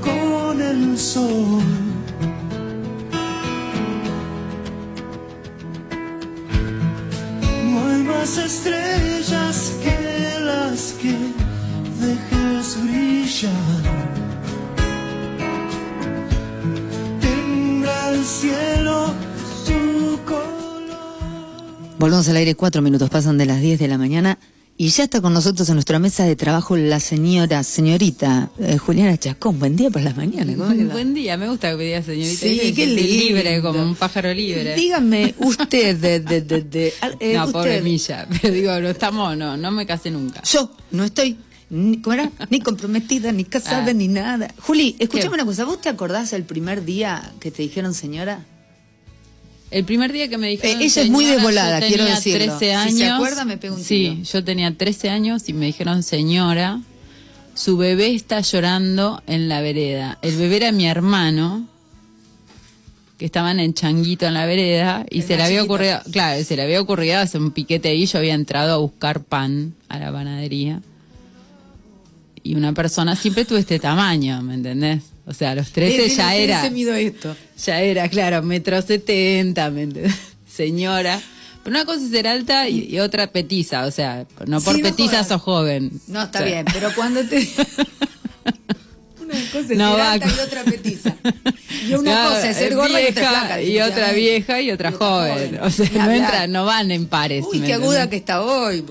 con el sol. No hay más estrellas que las que dejes brillar. Tendrá el cielo su color. Volvemos al aire, cuatro minutos pasan de las 10 de la mañana y ya está con nosotros en nuestra mesa de trabajo la señora, señorita eh, Juliana Chacón. Buen día por las mañanas. Buen día, me gusta que me diga señorita. Sí, qué libre, como un pájaro libre. Dígame usted de... de, de, de- eh, no, usted- pobre Milla. Pero digo, no estamos, no, no me casé nunca. Yo no estoy ni, ¿cómo era? ni comprometida, ni casada, Ah. ni nada. Juli, escúchame ¿Qué? una cosa. ¿Vos te acordás el primer día que te dijeron señora? El primer día que me dijeron. Eh, ella es muy desvolada, yo quiero tenía decirlo. 13 Si años. se acuerda, me pega un Sí, tiro. yo tenía 13 años y me dijeron señora. Su bebé está llorando en la vereda. El bebé era mi hermano, que estaban en changuito en la vereda, y El se le había ocurrido, claro, se le había ocurrido hacer un piquete ahí. Yo había entrado a buscar pan a la panadería. Y una persona, siempre tuve este tamaño, ¿me entendés? O sea, a los 13 ya era. mido esto. Ya era, claro, metro setenta, ¿me entendés? Señora. Pero una cosa es ser alta y, y otra petiza, o sea, no por Sí, no petiza jodas. sos joven. No, está O sea, bien, pero cuando te... una cosa es No ser va alta y otra petiza. Y una Claro, cosa es ser gorda y otra vieja, flaca. Y otra vieja y otra joven. O sea, no entran, no van en pares. Uy, ¿me qué aguda que está hoy.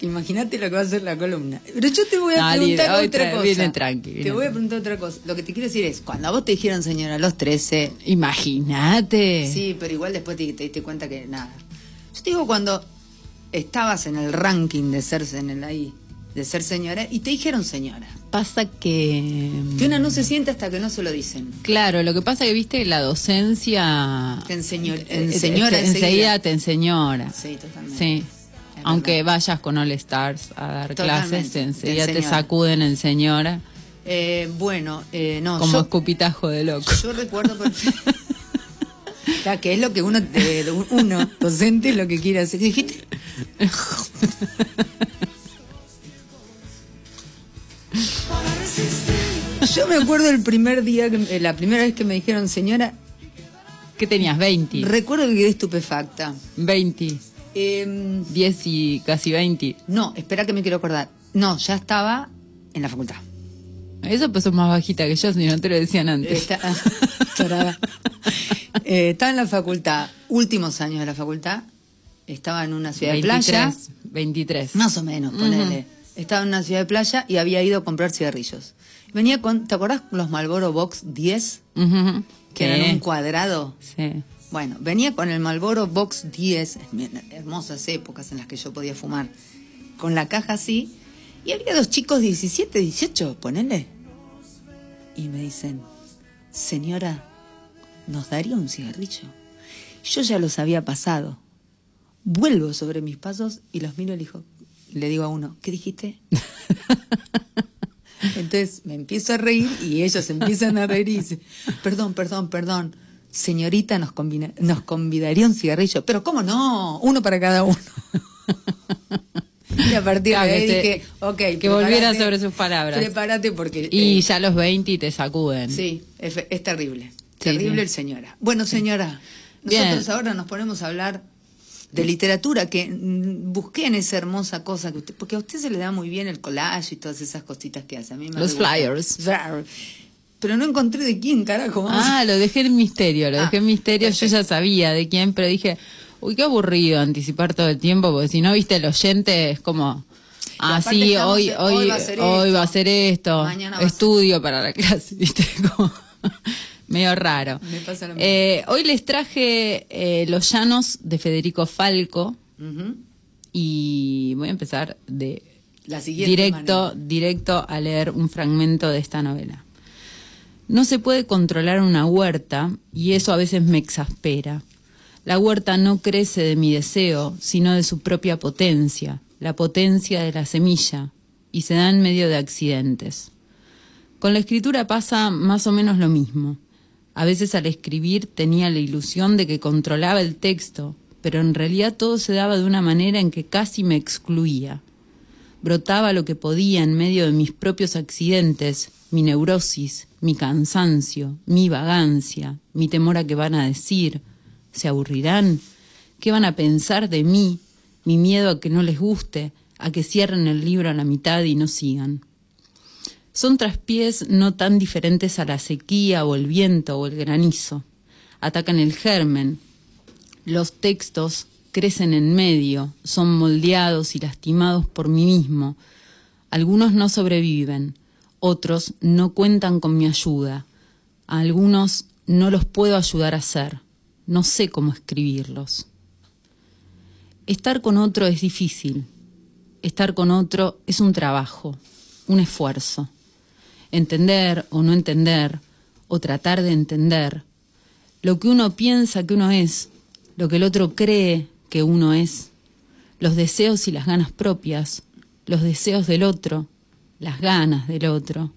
Imagínate lo que va a ser la columna. Pero yo te voy a No, preguntar hoy otra tra- cosa. viene tranqui, Te voy a preguntar otra cosa. Lo que te quiero decir es, cuando a vos te dijeron señora a los 13, Imagínate. sí, pero igual después te, te diste cuenta que nada. Yo te digo cuando estabas en el ranking de ser en el ahí, de ser señora, y te dijeron señora. Pasa que. Que una no se siente hasta que no se lo dicen. Claro, lo que pasa que viste la docencia. Te enseñó- eh, eh, señora te- enseguida. te enseñora. Sí, totalmente. Sí. Aunque vayas con All Stars a dar Totalmente, clases, enseguida te sacuden en señora, Eh, bueno, eh, no, como yo, escupitajo de loco. yo recuerdo. Claro, que es lo que uno, eh, uno, docente, es lo que quiere hacer. ¿Qué dijiste? Yo me acuerdo el primer día, que, eh, la primera vez que me dijeron señora, ¿Qué tenías? 20. recuerdo que quedé estupefacta. 20. Em, 10 y casi 20. no, espera que me quiero acordar. No, ya estaba en la facultad. Eso pues sos más bajita que yo, si no te lo decían antes. Está- tarada. Eh, estaba en la facultad, últimos años de la facultad. Estaba en una ciudad de playa. 23. 23. Más o menos, ponele. Estaba en una ciudad de playa y había ido a comprar cigarrillos. Venía con, ¿te acordás los Malboro Box 10? Ujú. Que Sí. eran un cuadrado. Sí. Bueno, venía con el Malboro Box 10, hermosas épocas en las que yo podía fumar, con la caja así, y había dos chicos 17, 18, ponele. Y me dicen, señora, ¿nos daría un cigarrillo? Yo ya los había pasado. Vuelvo sobre mis pasos y los miro y le digo, le digo a uno, ¿qué dijiste? Entonces me empiezo a reír y ellos empiezan a reír y dicen, perdón, perdón, perdón, señorita, nos, combina- nos convidaría un cigarrillo. Pero ¿cómo no? Uno para cada uno. y a partir Claro, de ahí dije, ok, que volviera sobre sus palabras. Prepárate porque... Y eh, ya los 20 te sacuden. Sí, es, es terrible. Sí, terrible sí. el señora. Bueno, señora, nosotros ahora nos ponemos a hablar de literatura, que mm, busqué en esa hermosa cosa que usted, porque a usted se le da muy bien el collage y todas esas cositas que hace. A mí me Los flyers. Flyer. Pero no encontré de quién, carajo. Ah, lo dejé en misterio, lo Ah, dejé en misterio. Yo ya sabía de quién, pero dije, uy, qué aburrido anticipar todo el tiempo, porque si no viste el oyente es como, ah, sí, hoy, hoy, hoy va a ser hoy esto, va a ser esto, mañana va a ser- estudio para la clase, viste, como medio raro. Me pasa lo mismo. Eh, hoy les traje eh, Los Llanos de Federico Falco y voy a empezar de La siguiente directo, manera. directo a leer un fragmento de esta novela. No se puede controlar una huerta y eso a veces me exaspera. La huerta no crece de mi deseo, sino de su propia potencia, la potencia de la semilla, y se da en medio de accidentes. Con la escritura pasa más o menos lo mismo. A veces al escribir tenía la ilusión de que controlaba el texto, pero en realidad todo se daba de una manera en que casi me excluía. brotaba lo que podía en medio de mis propios accidentes, mi neurosis, mi cansancio, mi vagancia, mi temor a que van a decir, se aburrirán, qué van a pensar de mí, mi miedo a que no les guste, a que cierren el libro a la mitad y no sigan. Son traspiés no tan diferentes a la sequía o el viento o el granizo. Atacan el germen. Los textos crecen en medio, son moldeados y lastimados por mí mismo. Algunos no sobreviven, otros no cuentan con mi ayuda. A algunos no los puedo ayudar a hacer. No sé cómo escribirlos. Estar con otro es difícil. Estar con otro es un trabajo, un esfuerzo. Entender o no entender, o tratar de entender, lo que uno piensa que uno es, lo que el otro cree que uno es, los deseos y las ganas propias, los deseos del otro, las ganas del otro,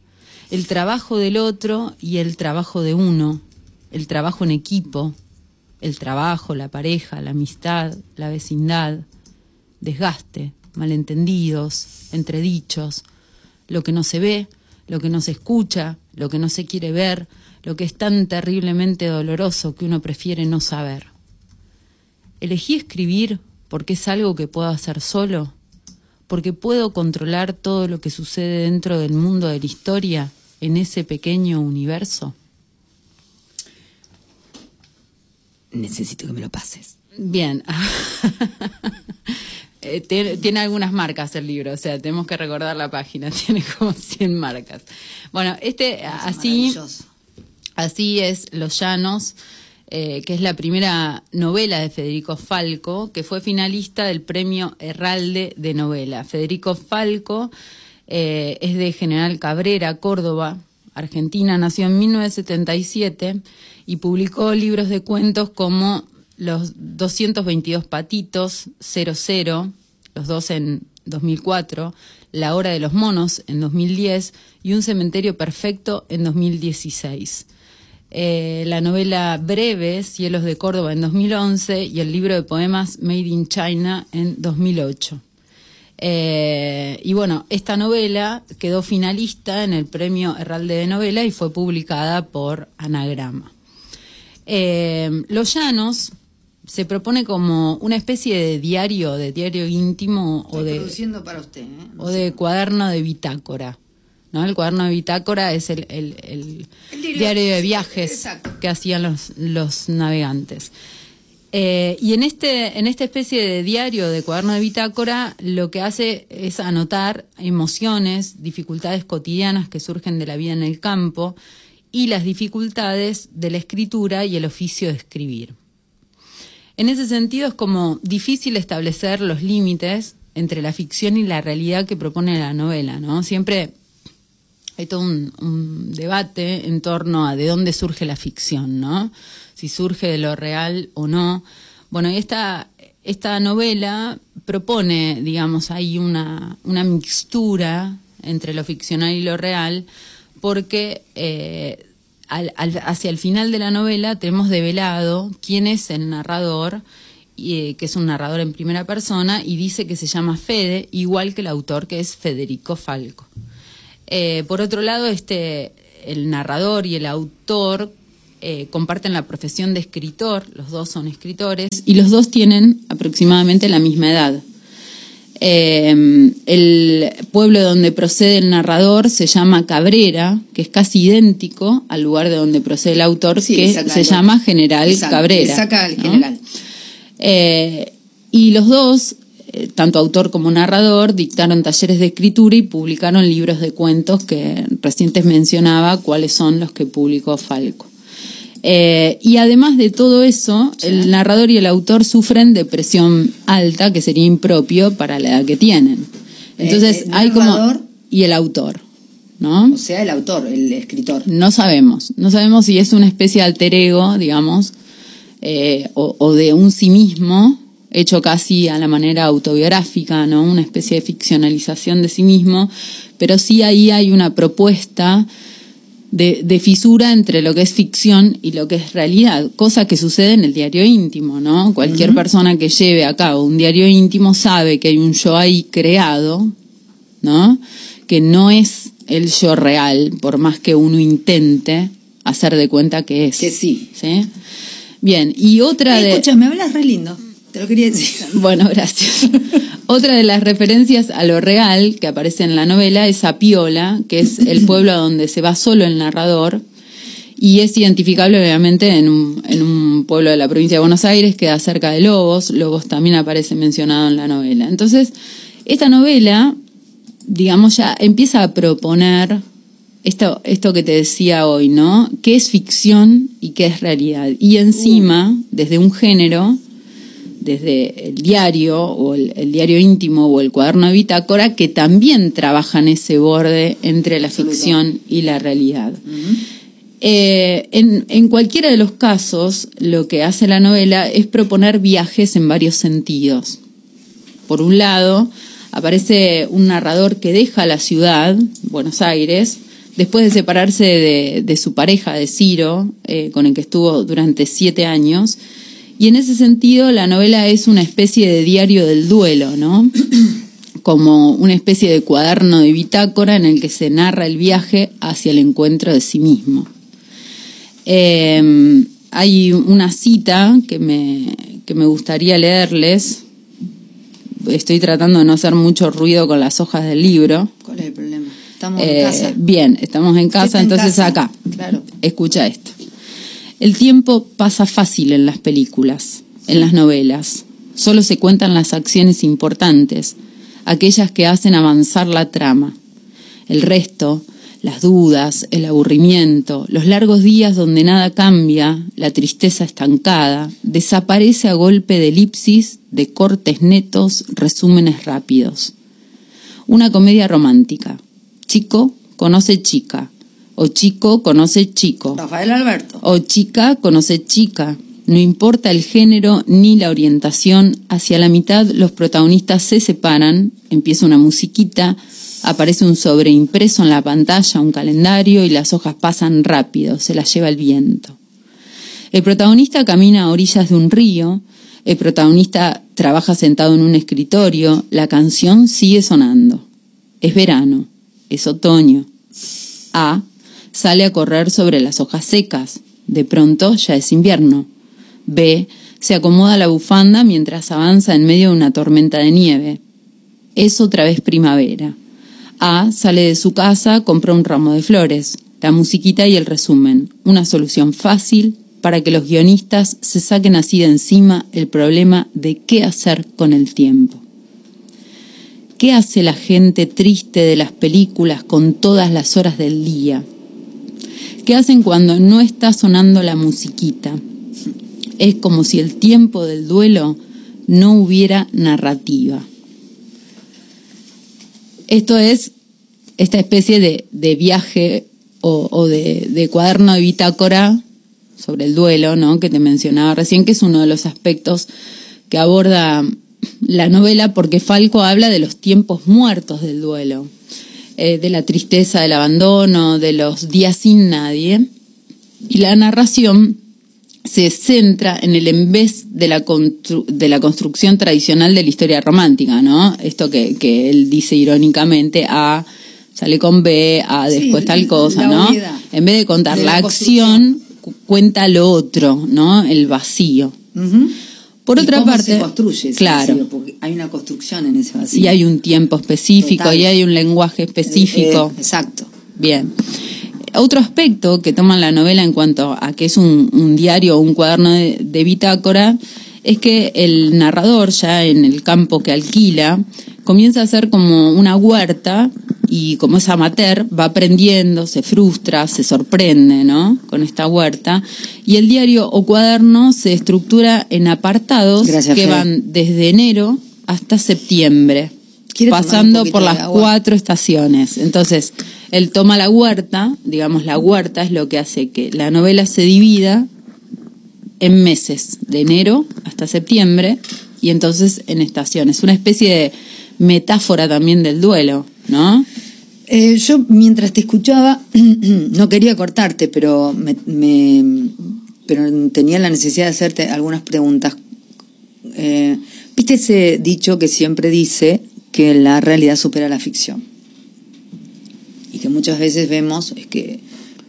el trabajo del otro y el trabajo de uno, el trabajo en equipo, el trabajo, la pareja, la amistad, la vecindad, desgaste, malentendidos, entredichos, lo que no se ve, lo que no se escucha, lo que no se quiere ver, lo que es tan terriblemente doloroso que uno prefiere no saber. Elegí escribir porque es algo que puedo hacer solo, porque puedo controlar todo lo que sucede dentro del mundo de la historia en ese pequeño universo. Necesito que me lo pases. Bien. Eh, tiene, tiene algunas marcas el libro, o sea, tenemos que recordar la página, tiene como 100 marcas. Bueno, este así, así es Los Llanos, eh, que es la primera novela de Federico Falco, que fue finalista del premio Herralde de novela. Federico Falco eh, es de General Cabrera, Córdoba, Argentina, nació en 1977 y publicó libros de cuentos como Los 222 patitos, 00, los dos en 2004, La hora de los monos en 2010 y Un cementerio perfecto en 2016. Eh, la novela breve, Cielos de Córdoba en 2011 y el libro de poemas Made in China en 2008. Eh, y bueno, esta novela quedó finalista en el premio Herralde de Novela y fue publicada por Anagrama. Eh, Los Llanos se propone como una especie de diario, de diario íntimo o de, produciendo para usted. ¿eh? O de cuaderno de bitácora. ¿no? El cuaderno de bitácora es el, el- el El diario- diario de viajes exacto. que hacían los, los navegantes. Eh, y en, este, en esta especie de diario de cuaderno de bitácora, lo que hace es anotar emociones, dificultades cotidianas que surgen de la vida en el campo y las dificultades de la escritura y el oficio de escribir. En ese sentido es como difícil establecer los límites entre la ficción y la realidad que propone la novela, ¿no? Siempre hay todo un, debate en torno a de dónde surge la ficción, ¿no? Si surge de lo real o no. Bueno, y esta, esta novela propone, digamos, hay una, una mixtura entre lo ficcional y lo real, porque eh, al- al- hacia el final de la novela tenemos develado quién es el narrador, y, eh, que es un narrador en primera persona, y dice que se llama Fede, igual que el autor, que es Federico Falco. Eh, por otro lado, este, el narrador y el autor eh, comparten la profesión de escritor, los dos son escritores, y los dos tienen aproximadamente la misma edad. Eh, el pueblo de donde procede el narrador se llama Cabrera, que es casi idéntico al lugar de donde procede el autor, Sí, que se el- llama General Cabrera. saca al ¿no? general. Eh, y los dos, eh, tanto autor como narrador, dictaron talleres de escritura y publicaron libros de cuentos que recientes mencionaba cuáles son los que publicó Falco. Eh, y además de todo eso, el narrador y el autor sufren de presión alta, que sería impropio para la edad que tienen. Entonces Eh, el hay como... Y el autor, ¿no? O sea, el autor, el escritor. No sabemos. No sabemos si es una especie de alter ego, digamos, eh, o, o de un sí mismo, hecho casi a la manera autobiográfica, ¿no? Una especie de ficcionalización de sí mismo. Pero sí ahí hay una propuesta de, de fisura entre lo que es ficción y lo que es realidad, cosa que sucede en el diario íntimo, ¿no? Cualquier persona que lleve a cabo un diario íntimo sabe que hay un yo ahí creado, ¿no? Que no es el yo real, por más que uno intente hacer de cuenta que es. Que sí. ¿Sí? Bien, y otra de... Escucha, me hablas re lindo. Te lo quería decir. Bueno, gracias. Otra de las referencias a lo real que aparece en la novela es Apiola, que es el pueblo a donde se va solo el narrador y es identificable obviamente en un, en un pueblo de la provincia de Buenos Aires, queda cerca de Lobos. Lobos también aparece mencionado en la novela. Entonces, esta novela, digamos, ya empieza a proponer esto, esto que te decía hoy, ¿no? ¿Qué es ficción y qué es realidad? Y encima, desde un género, desde el diario o el, el diario íntimo o el cuaderno de bitácora, que también trabajan ese borde entre la ficción y la realidad. Eh, en, en cualquiera de los casos, lo que hace la novela es proponer viajes en varios sentidos. Por un lado, aparece un narrador que deja la ciudad, Buenos Aires, después de separarse de, de su pareja, de Ciro, eh, con el que estuvo durante siete años. Y en ese sentido, la novela es una especie de diario del duelo, ¿no? Como una especie de cuaderno de bitácora en el que se narra el viaje hacia el encuentro de sí mismo. Eh, hay una cita que me, que me gustaría leerles. Estoy tratando de no hacer mucho ruido con las hojas del libro. ¿Cuál es el problema? Estamos Eh, en casa. Bien, estamos en casa, en entonces casa? acá. Claro. Escucha esto. El tiempo pasa fácil en las películas, en las novelas. Solo se cuentan las acciones importantes, aquellas que hacen avanzar la trama. El resto, las dudas, el aburrimiento, los largos días donde nada cambia, la tristeza estancada, desaparece a golpe de elipsis, de cortes netos, resúmenes rápidos. Una comedia romántica. Chico conoce chica, o chico conoce chico, Rafael Alberto. o chica conoce chica. No importa el género ni la orientación, hacia la mitad los protagonistas se separan, empieza una musiquita, aparece un sobreimpreso en la pantalla, un calendario y las hojas pasan rápido, se las lleva el viento. El protagonista camina a orillas de un río, el protagonista trabaja sentado en un escritorio, la canción sigue sonando. Es verano, es otoño. A sale a correr sobre las hojas secas, de pronto ya es invierno. B se acomoda la bufanda mientras avanza en medio de una tormenta de nieve. Es otra vez primavera. A sale de su casa, compra un ramo de flores, la musiquita y el resumen, una solución fácil para que los guionistas se saquen así de encima el problema de qué hacer con el tiempo. ¿Qué hace la gente triste de las películas con todas las horas del día? ¿Qué hacen cuando no está sonando la musiquita? Es como si el tiempo del duelo no hubiera narrativa. Esto es esta especie de, de viaje o, de, de cuaderno de bitácora sobre el duelo, ¿no? Que te mencionaba recién, que es uno de los aspectos que aborda la novela, porque Falco habla de los tiempos muertos del duelo, eh, de la tristeza del abandono, de los días sin nadie. Y la narración se centra en el en vez de la, constru- de la construcción tradicional de la historia romántica, ¿no? Esto que, que él dice irónicamente, A sale con B, A Sí, después tal cosa, ¿no? En vez de contar de la, la acción, cu- cuenta lo otro, ¿no? El vacío. Por ¿Y otra cómo parte, se construye ese claro. vacío? Porque hay una construcción en ese vacío. Y hay un tiempo específico Total. y hay un lenguaje específico. Eh, exacto. Bien. Otro aspecto que toma la novela en cuanto a que es un, un diario o un cuaderno de, de bitácora es que el narrador, ya en el campo que alquila, comienza a hacer como una huerta y como es amateur, va aprendiendo, se frustra, se sorprende, ¿no? Con esta huerta. Y el diario o cuaderno se estructura en apartados Gracias, que van desde enero hasta septiembre, ¿Quiere tomar un pasando por las cuatro estaciones. Entonces, él toma la huerta, digamos, la huerta es lo que hace que la novela se divida en meses, de enero hasta septiembre, y entonces en estaciones. Una especie de metáfora también del duelo, ¿no? Eh, yo mientras te escuchaba, no quería cortarte, pero, me, me- pero tenía la necesidad de hacerte algunas preguntas. Eh, ¿Viste ese dicho que siempre dice que la realidad supera la ficción? muchas veces vemos es que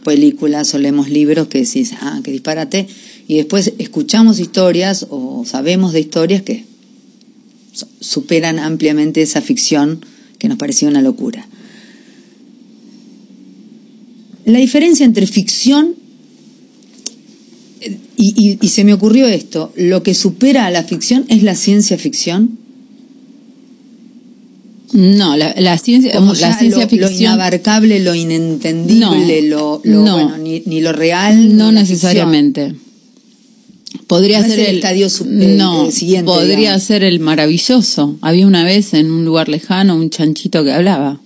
películas o leemos libros que decís, ah, qué disparate, y después escuchamos historias o sabemos de historias que su- superan ampliamente esa ficción que nos parecía una locura. La diferencia entre ficción eh, y, y- y se me ocurrió esto, lo que supera a la ficción es la ciencia ficción. No, la, la ciencia, Como la ya ciencia lo, ficción. lo inabarcable, lo inentendible, No, lo, lo- no. bueno, ni, ni lo real. No ficción. Podría No ser el el, estadio el- no, el siguiente, podría digamos. ser el maravilloso. Había una vez en un lugar lejano un chanchito que hablaba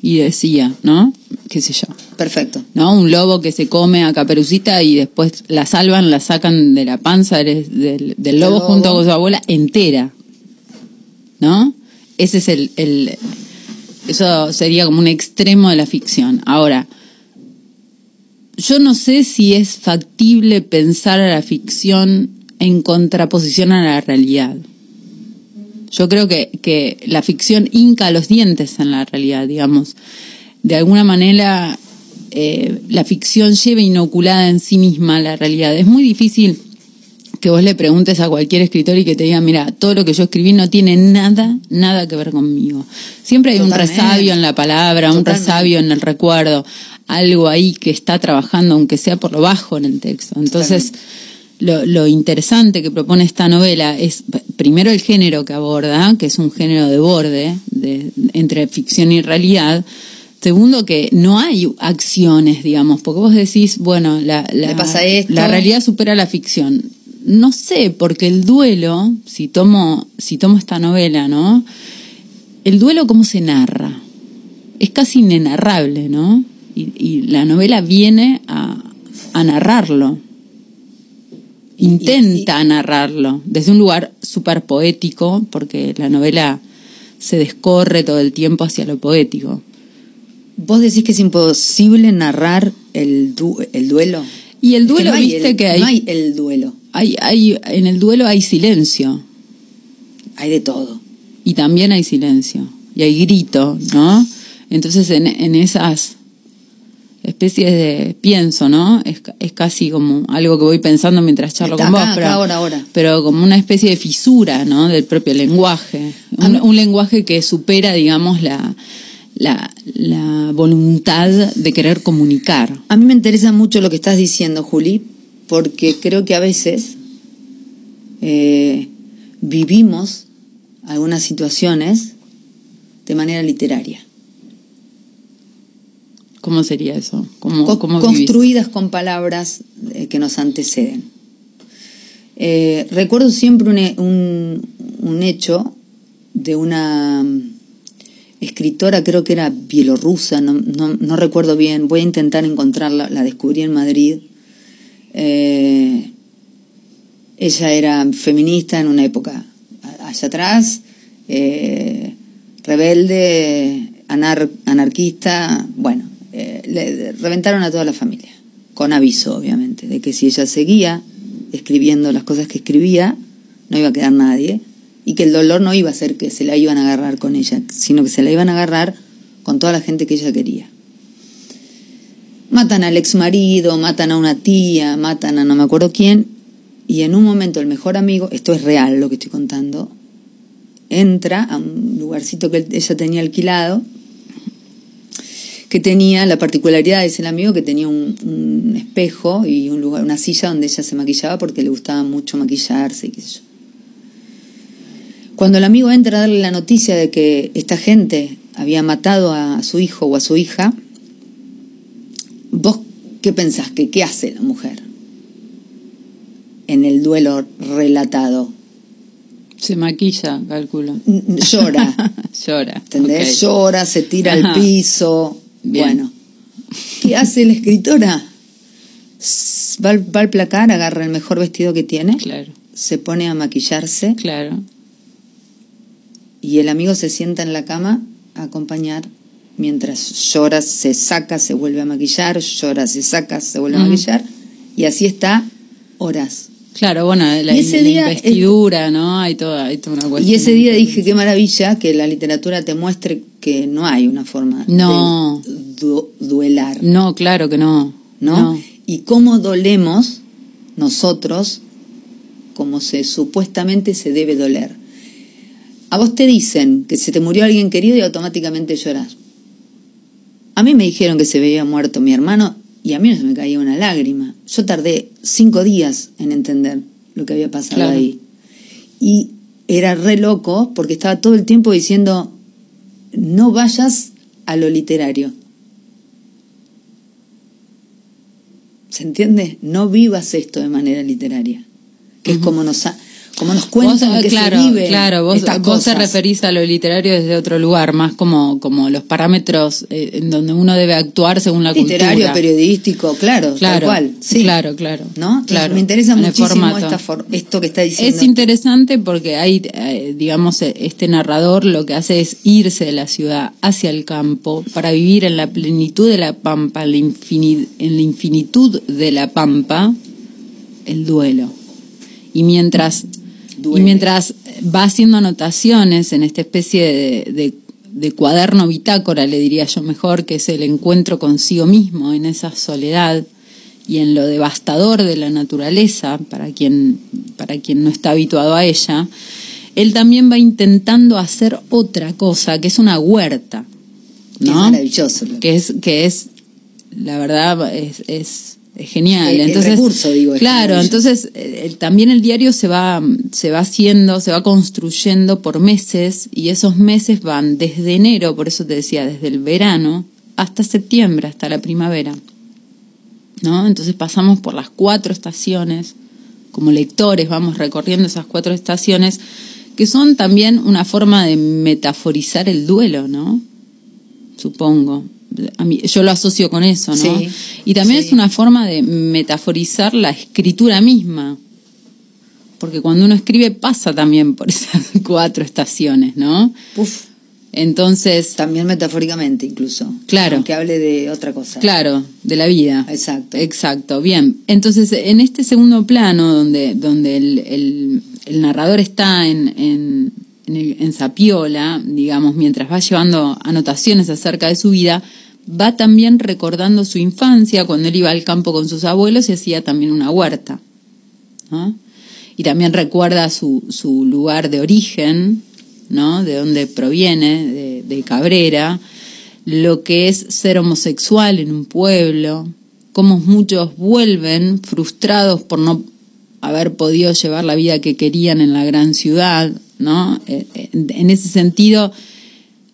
y decía, ¿no? ¿Qué sé yo? Perfecto. ¿No? Un lobo que se come a Caperucita y después la salvan, la sacan de la panza del, del- del lobo lobo. junto con su abuela entera. ¿No? Ese es el, el- Eso sería como un extremo de la ficción. Ahora, yo no sé si es factible pensar a la ficción en contraposición a la realidad. Yo creo que, que la ficción hinca los dientes en la realidad, digamos. De alguna manera, eh, la ficción lleva inoculada en sí misma la realidad. Es muy difícil que vos le preguntes a cualquier escritor y que te diga, mira, todo lo que yo escribí no tiene nada, nada que ver conmigo. Siempre hay Totalmente. un resabio en la palabra, un resabio en el recuerdo, algo ahí que está trabajando, aunque sea por lo bajo en el texto. Entonces, lo, lo interesante que propone esta novela es, primero, el género que aborda, que es un género de borde de- entre ficción y realidad. Segundo, que no hay acciones, digamos, porque vos decís, bueno, la, la, Me pasa esto. la realidad supera la ficción. No sé, porque el duelo, si tomo, si tomo esta novela, ¿no? El duelo, ¿cómo se narra? Es casi inenarrable, ¿no? Y, y la novela viene a, a narrarlo. Intenta narrarlo desde un lugar súper poético, porque la novela se descorre todo el tiempo hacia lo poético. ¿Vos decís que es imposible narrar el, du- el duelo? Y el Es que duelo, no viste el- que hay, No hay el duelo, hay, hay, en el duelo hay silencio. hay de todo. y también hay silencio y hay grito, ¿no? Entonces en, en esas especies de pienso, ¿no? Es, es casi como algo que voy pensando mientras charlo Está con acá, vos, pero, ahora, ahora. pero como una especie de fisura, ¿no? Del propio lenguaje, un lenguaje que supera, digamos, la, la, la voluntad de querer comunicar. A mí me interesa mucho lo que estás diciendo, Juli, porque creo que a veces eh, vivimos algunas situaciones de manera literaria, ¿Cómo sería eso? ¿Cómo, co- cómo vivís? construidas con palabras eh, que nos anteceden. Eh, recuerdo siempre un, he- un- un hecho de una mm, escritora, creo que era bielorrusa, no, no- no recuerdo bien, voy a intentar encontrarla, la descubrí en Madrid. Eh, ella era feminista en una época allá atrás, eh, rebelde, anar- anarquista, bueno, le reventaron a toda la familia, con aviso obviamente, de que si ella seguía escribiendo las cosas que escribía, no iba a quedar nadie, y que el dolor no iba a ser que se la iban a agarrar con ella, sino que se la iban a agarrar con toda la gente que ella quería. Matan al ex marido, matan a una tía, matan a no me acuerdo quién, y en un momento el mejor amigo, esto es real lo que estoy contando, entra a un lugarcito que ella tenía alquilado, que tenía la particularidad de ese amigo que tenía un, un espejo y un lugar, una silla donde ella se maquillaba porque le gustaba mucho maquillarse y qué sé yo. Cuando el amigo entra a darle la noticia de que esta gente había matado a su hijo o a su hija, ¿vos qué pensás? que ¿Qué hace la mujer en el duelo relatado? Se maquilla, calculo. Llora, Llora. ¿entendés? Llora, se tira Ajá. al piso. Bien. Bueno, ¿qué hace la escritora? Va al, va al placar, agarra el mejor vestido que tiene, Claro, se pone a maquillarse claro. y el amigo se sienta en la cama a acompañar mientras llora, se saca, se vuelve a maquillar, llora, se saca, se vuelve a maquillar y así está horas. Claro, bueno, la, Y ese la día- investidura, ¿no? Hay toda, hay toda una cuestión. Y ese día dije, qué maravilla que la literatura te muestre que no hay una forma No. de, du- duelar, No, claro que no. ¿no? Y cómo dolemos nosotros como se supuestamente se debe doler. A vos te dicen que se te murió alguien querido y automáticamente lloras. A mí me dijeron que se veía muerto mi hermano y a mí no se me caía una lágrima. Yo tardé cinco días en entender lo que había pasado Claro. ahí. Y era re loco porque estaba todo el tiempo diciendo, no vayas a lo literario. ¿Se entiende? No vivas esto de manera literaria. Que es como nos, ha- como nos cuentan Vos, que claro, se vive claro, vos, estas vos te referís a lo literario desde otro lugar, más como, como los parámetros eh, en donde uno debe actuar según la literario, cultura. periodístico, claro, Claro, tal cual. Sí. claro, claro. ¿No? Entonces, Claro, me interesa muchísimo formato. esta for- esto que está diciendo. Es interesante porque hay, eh, digamos, eh, este narrador lo que hace es irse de la ciudad hacia el campo para vivir en la plenitud de la pampa, en la, en la infinitud de la pampa, el duelo. Y mientras, y mientras va haciendo anotaciones en esta especie de, de- de cuaderno bitácora, le diría yo mejor, que es el encuentro consigo mismo en esa soledad y en lo devastador de la naturaleza, para quien, para quien no está habituado a ella, él también va intentando hacer otra cosa, que es una huerta. Que es ¿no? maravilloso. lo- que es que es la verdad es, es genial El- el entonces recurso, digo, es claro entonces eh, el- también el diario se va se va haciendo se va construyendo por meses y esos meses van desde enero por eso te decía desde el verano hasta septiembre hasta la primavera no entonces pasamos por las cuatro estaciones como lectores vamos recorriendo esas cuatro estaciones que son también una forma de metaforizar el duelo no supongo. A mí, yo lo asocio con eso, ¿no? Sí, y también sí. es una forma de metaforizar la escritura misma. Porque cuando uno escribe pasa también por esas cuatro estaciones, ¿no? Uf, Entonces, también metafóricamente incluso. Claro. Aunque hable de otra cosa. claro, de la vida. Exacto. Exacto, bien. Entonces, en este segundo plano, donde, donde el, el- el narrador está en, en, en, el- en Zapiola, digamos, mientras va llevando anotaciones acerca de su vida, va también recordando su infancia, cuando él iba al campo con sus abuelos y hacía también una huerta. ¿no? Y también recuerda su, su lugar de origen, ¿no? De dónde proviene, de, de Cabrera, lo que es ser homosexual en un pueblo, cómo muchos vuelven frustrados por no haber podido llevar la vida que querían en la gran ciudad, ¿no? Eh, eh, En ese sentido,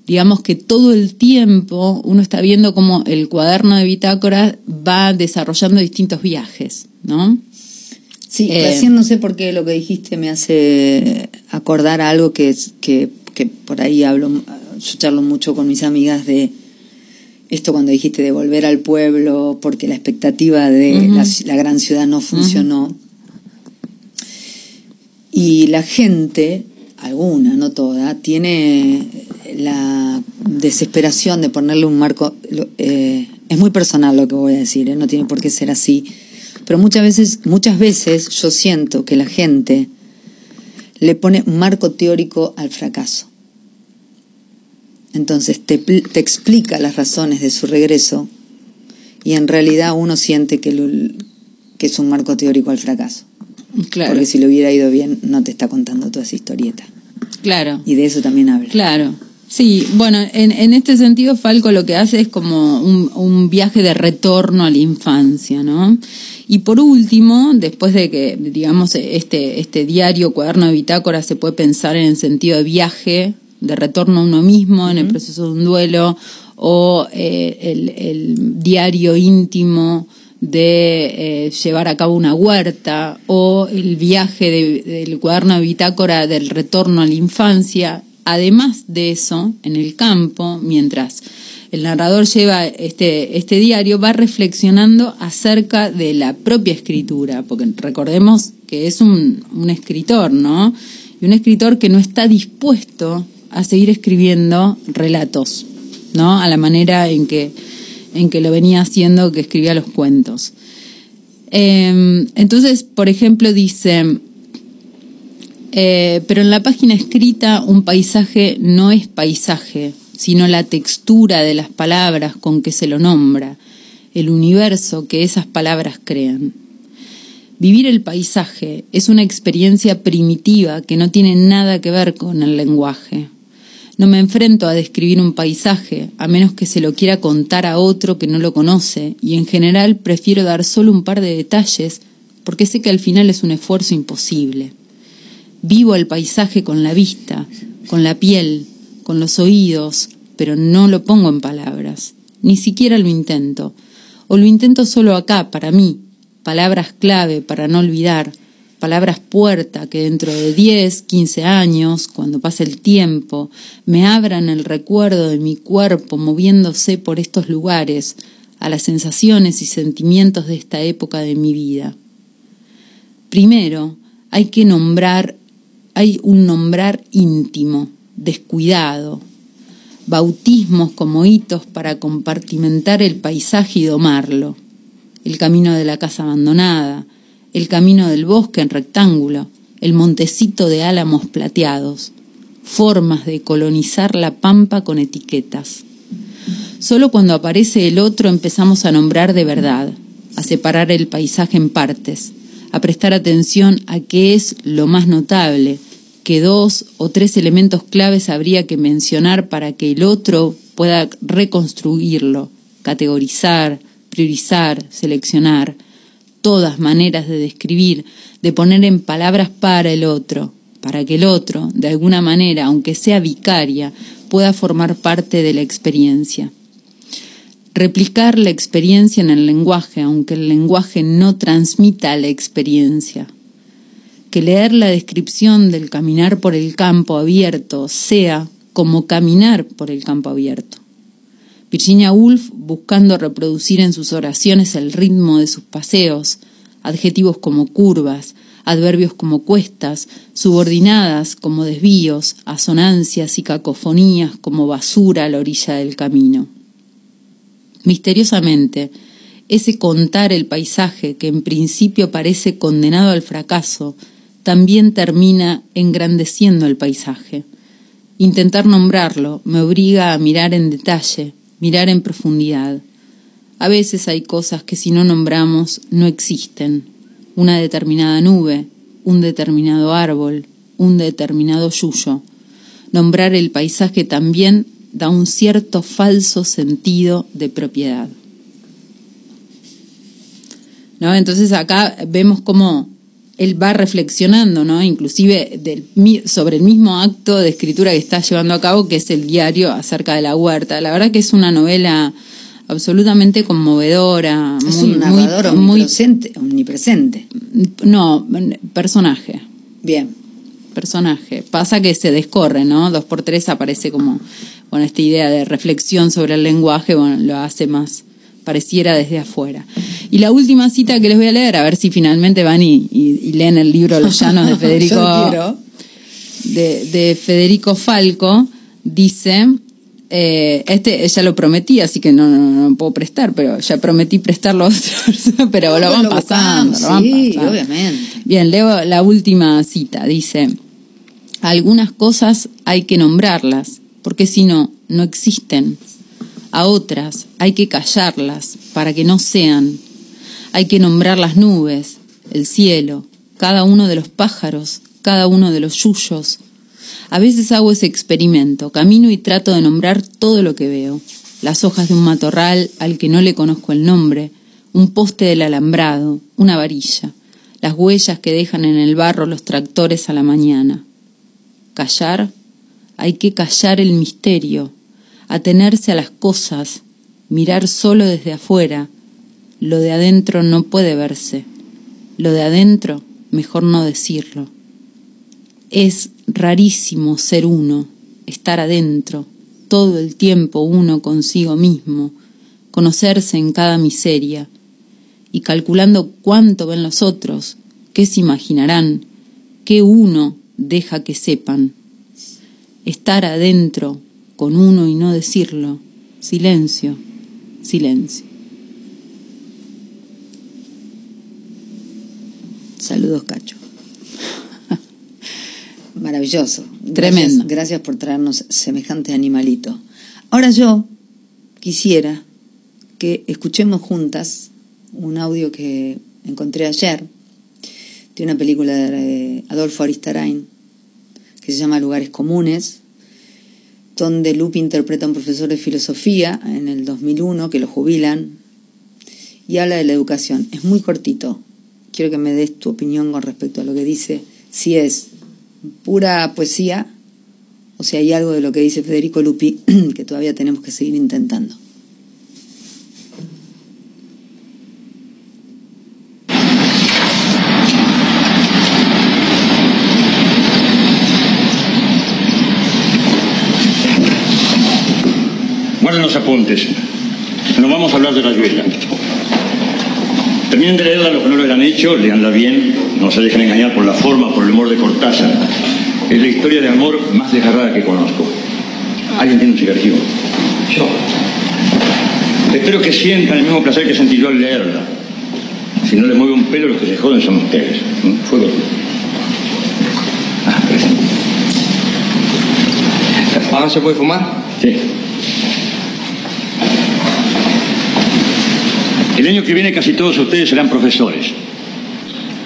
digamos que todo el tiempo uno está viendo cómo el cuaderno de bitácora va desarrollando distintos viajes, ¿no? Sí, Eh, recién no sé por qué lo que dijiste me hace acordar a algo que, que, que por ahí hablo, yo charlo mucho con mis amigas de esto cuando dijiste de volver al pueblo porque la expectativa de la gran ciudad no funcionó. Y la gente, alguna, no toda, tiene la desesperación de ponerle un marco. eh, es muy personal lo que voy a decir, ¿eh? no tiene por qué ser así. Pero muchas veces, muchas veces yo siento que la gente le pone marco teórico al fracaso. Entonces te, te explica las razones de su regreso y en realidad uno siente que, lo- que es un marco teórico al fracaso. Claro, Porque si le hubiera ido bien, no te está contando toda esa historieta. claro. Y de eso también habla. Claro. Sí, bueno, en, en este sentido Falco lo que hace es como un, un viaje de retorno a la infancia, ¿no? Y por último, después de que, digamos, este, este diario, cuaderno de bitácora, se puede pensar en el sentido de viaje, de retorno a uno mismo, en el proceso de un duelo, o eh, el, el diario íntimo de eh, llevar a cabo una huerta, o el viaje de- del cuaderno de bitácora del retorno a la infancia. Además de eso, en el campo, mientras el narrador lleva este, este diario, va reflexionando acerca de la propia escritura, porque recordemos que es un, un escritor, ¿no? Y un escritor que no está dispuesto a seguir escribiendo relatos, ¿no? A la manera en que, en que lo venía haciendo, que escribía los cuentos. Eh, entonces, por ejemplo, dice, eh, pero en la página escrita un paisaje no es paisaje, sino la textura de las palabras con que se lo nombra, el universo que esas palabras crean. Vivir el paisaje es una experiencia primitiva que no tiene nada que ver con el lenguaje. No me enfrento a describir un paisaje, a menos que se lo quiera contar a otro que no lo conoce, y en general prefiero dar solo un par de detalles, porque sé que al final es un esfuerzo imposible. Vivo el paisaje con la vista, con la piel, con los oídos, pero no lo pongo en palabras. Ni siquiera lo intento. O lo intento solo acá, para mí, palabras clave para no olvidar, palabras puerta que dentro de 10, 15 años, cuando pase el tiempo, me abran el recuerdo de mi cuerpo moviéndose por estos lugares, a las sensaciones y sentimientos de esta época de mi vida. Primero, hay que nombrar, hay un nombrar íntimo, descuidado, bautismos como hitos para compartimentar el paisaje y domarlo el camino de la casa abandonada, el camino del bosque en rectángulo, el montecito de álamos plateados, formas de colonizar la pampa con etiquetas. Solo cuando aparece el otro empezamos a nombrar de verdad, a separar el paisaje en partes, a prestar atención a qué es lo más notable, que dos o tres elementos claves habría que mencionar para que el otro pueda reconstruirlo, categorizar, priorizar, seleccionar, todas maneras de describir, de poner en palabras para el otro, para que el otro, de alguna manera, aunque sea vicaria, pueda formar parte de la experiencia. Replicar la experiencia en el lenguaje, aunque el lenguaje no transmita la experiencia. Que leer la descripción del caminar por el campo abierto sea como caminar por el campo abierto. Virginia Woolf buscando reproducir en sus oraciones el ritmo de sus paseos, adjetivos como curvas, adverbios como cuestas, subordinadas como desvíos, asonancias y cacofonías como basura a la orilla del camino. Misteriosamente, ese contar el paisaje que en principio parece condenado al fracaso, también termina engrandeciendo el paisaje. Intentar nombrarlo me obliga a mirar en detalle, mirar en profundidad. A veces hay cosas que si no nombramos no existen. Una determinada nube, un determinado árbol, un determinado yuyo. Nombrar el paisaje también da un cierto falso sentido de propiedad. ¿No? Entonces acá vemos cómo él va reflexionando, ¿no? Inclusive sobre el mismo acto de escritura que está llevando a cabo, que es el diario acerca de la huerta. La verdad que es una novela absolutamente conmovedora. Es muy, un narrador muy, omnipresente, omnipresente. No, personaje. Bien. Personaje. Pasa que se descorre, ¿no? Dos por tres aparece como, bueno, esta idea de reflexión sobre el lenguaje, bueno, lo hace más pareciera desde afuera. Y la última cita que les voy a leer, a ver si finalmente van y, leen el libro Los Llanos de Federico, de, Federico Falco, dice, eh, este ya lo prometí, así que no, no, puedo prestar, pero ya prometí prestarlo a otra pero lo van pasando, sí, obviamente. Bien, leo la última cita, dice, algunas cosas hay que nombrarlas, porque si no, no existen. A otras hay que callarlas para que no sean. Hay que nombrar las nubes, el cielo, cada uno de los pájaros, cada uno de los yuyos. A veces hago ese experimento, camino y trato de nombrar todo lo que veo. Las hojas de un matorral al que no le conozco el nombre, un poste del alambrado, una varilla, las huellas que dejan en el barro los tractores a la mañana. Callar, hay que callar el misterio, atenerse a las cosas, mirar solo desde afuera. Lo de adentro no puede verse. Lo de adentro, mejor no decirlo. Es rarísimo ser uno, estar adentro, todo el tiempo uno consigo mismo, conocerse en cada miseria, y calculando cuánto ven los otros, qué se imaginarán, qué uno deja que sepan. Estar adentro con uno y no decirlo. Silencio, silencio. Saludos, Cacho. Maravilloso. Tremendo. Gracias, gracias por traernos semejante animalito. Ahora yo quisiera que escuchemos juntas un audio que encontré ayer de una película de Adolfo Aristarain que se llama Lugares Comunes, donde Lupi interpreta a un profesor de filosofía en el 2001 que lo jubilan y habla de la educación. Es muy cortito. Quiero que me des tu opinión con respecto a lo que dice, si es pura poesía o si hay algo de lo que dice Federico Lupi que todavía tenemos que seguir intentando. Apuntes. No vamos a hablar de Rayuela. Terminen de leerla los que no lo hayan hecho, leanla bien, no se dejen engañar por la forma, por el humor de Cortázar. Es la historia de amor más desgarrada que conozco. ¿Alguien tiene un cigarrillo? Yo. Espero que sientan el mismo placer que sentí yo al leerla. Si no les mueve un pelo, los que se joden son ustedes. Fuego. Ah. ¿Ahora se puede fumar? Sí. El año que viene casi todos ustedes serán profesores.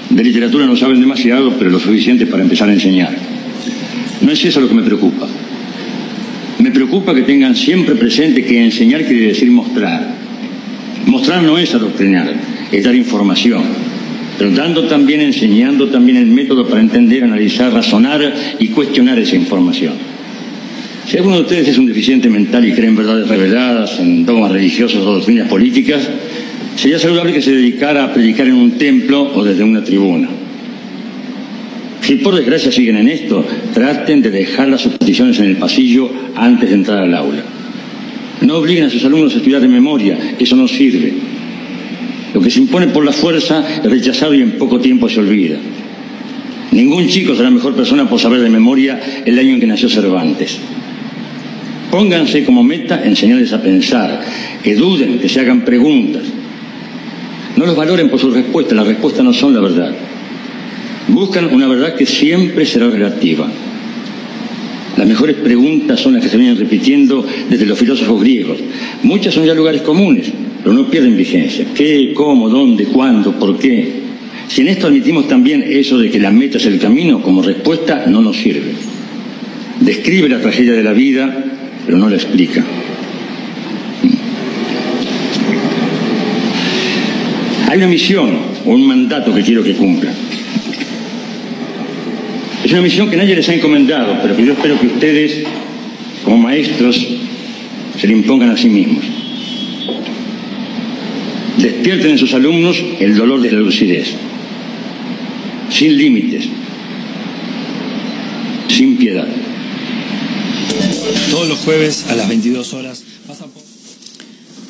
De literatura no saben demasiado, pero lo suficiente para empezar a enseñar. No es eso lo que me preocupa. Me preocupa que tengan siempre presente que enseñar quiere decir mostrar. Mostrar no es adoctrinar, es dar información. Pero dando también, enseñando también el método para entender, analizar, razonar y cuestionar esa información. Si alguno de ustedes es un deficiente mental y cree en verdades reveladas, en dogmas religiosos o doctrinas políticas, sería saludable que se dedicara a predicar en un templo o desde una tribuna. Si por desgracia siguen en esto, traten de dejar las peticiones en el pasillo antes de entrar al aula. No obliguen a sus alumnos a estudiar de memoria, eso no sirve. Lo que se impone por la fuerza es rechazado y en poco tiempo se olvida. Ningún chico será mejor persona por saber de memoria el año en que nació Cervantes. Pónganse como meta enseñarles a pensar, que duden, que se hagan preguntas. No los valoren por sus respuestas, las respuestas no son la verdad. Buscan una verdad que siempre será relativa. Las mejores preguntas son las que se vienen repitiendo desde los filósofos griegos. Muchas son ya lugares comunes, pero no pierden vigencia. ¿Qué, cómo, dónde, cuándo, por qué? Si en esto admitimos también eso de que la meta es el camino, como respuesta no nos sirve. Describe la tragedia de la vida, pero no la explica. Hay una misión o un mandato que quiero que cumplan. Es una misión que nadie les ha encomendado, pero que yo espero que ustedes, como maestros, se le impongan a sí mismos. Despierten en sus alumnos el dolor de la lucidez, sin límites, sin piedad. Todos los jueves a las 22 horas. pasa por-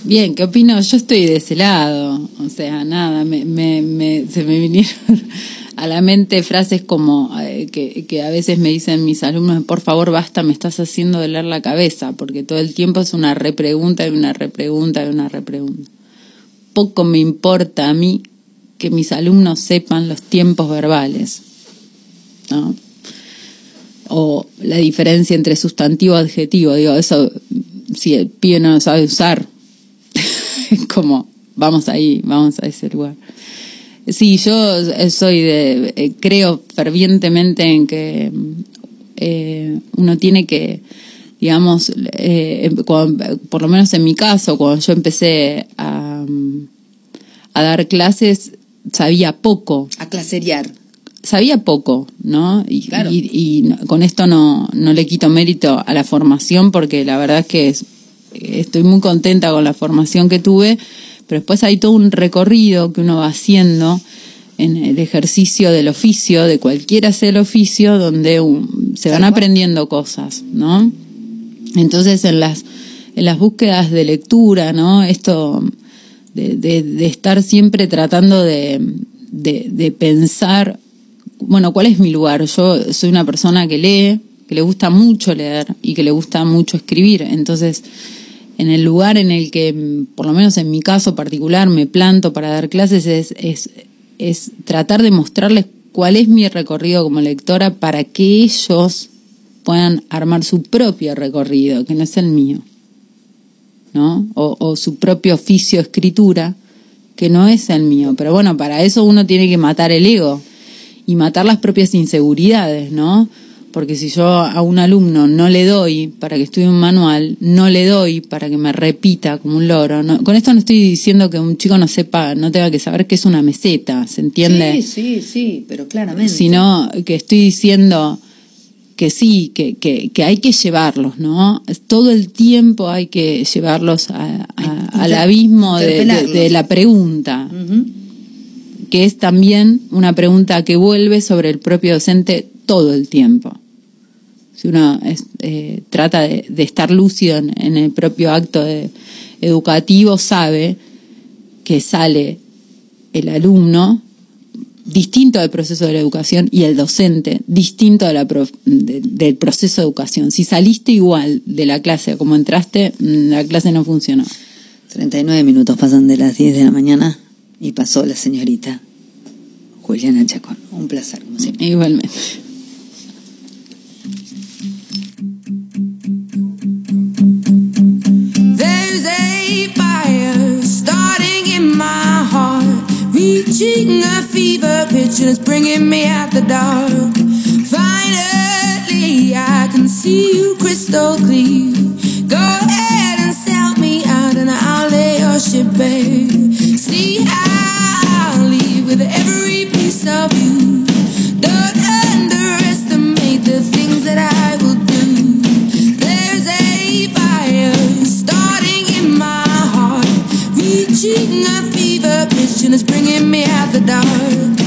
Bien, ¿qué opino? Yo estoy de ese lado. O sea, nada, me, me, me- se me vinieron a la mente frases como eh, que, a veces me dicen mis alumnos, por favor, basta, me estás haciendo doler la cabeza, porque todo el tiempo es una repregunta y una repregunta y una repregunta. Poco me importa a mí que mis alumnos sepan los tiempos verbales. ¿no? o la diferencia entre sustantivo y adjetivo. Digo, eso, si el pibe no lo sabe usar, como, vamos ahí, vamos a ese lugar. Sí, yo soy de, eh, creo fervientemente en que eh, uno tiene que, digamos, eh, cuando- por lo menos en mi caso, cuando yo empecé a, a dar clases, sabía poco A claseriar. sabía poco, ¿no? Y, Claro. y- con esto no, no le quito mérito a la formación porque la verdad es que es- estoy muy contenta con la formación que tuve, pero después hay todo un recorrido que uno va haciendo en el ejercicio del oficio, de cualquiera sea el oficio, donde un- se van aprendiendo cosas, ¿no? Entonces en las, en las búsquedas de lectura, ¿no? Esto de, de- de estar siempre tratando de, de- de pensar, bueno, ¿cuál es mi lugar? Yo soy una persona que lee, que le gusta mucho leer y que le gusta mucho escribir. Entonces, en el lugar en el que, por lo menos en mi caso particular, me planto para dar clases es, es, es tratar de mostrarles cuál es mi recorrido como lectora para que ellos puedan armar su propio recorrido, que no es el mío. ¿no? O, o su propio oficio escritura, que no es el mío. Pero bueno, para eso uno tiene que matar el ego y matar las propias inseguridades, ¿no? Porque si yo a un alumno no le doy para que estudie un manual, no le doy para que me repita como un loro. No, con esto no estoy diciendo que un chico no sepa, no tenga que saber qué es una meseta, ¿se entiende? Sí, sí, sí, pero claramente. Sino que estoy diciendo que sí, que, que, que hay que llevarlos, ¿no? Todo el tiempo hay que llevarlos a- a- al abismo de, de- interpelarlos. de la pregunta que es también una pregunta que vuelve sobre el propio docente todo el tiempo. Si uno es- eh, trata de, de estar lúcido en, en el propio acto de- educativo, sabe que sale el alumno distinto del proceso de la educación y el docente distinto de la pro- de- del proceso de educación. Si saliste igual de la clase como entraste, mm, la clase no funcionó. 39 minutos pasan de las 10 de la mañana y pasó la señorita Juliana Chacón. Un placer, como siempre. Igualmente. Reaching a fever pitch, and it's bringing me out the dark. Finally, I can see you crystal clear. Go ahead and sell me out, and I'll lay your ship bare. See, I'll leave with every piece of you. Don't underestimate the things that I vision is bringing me out the dark.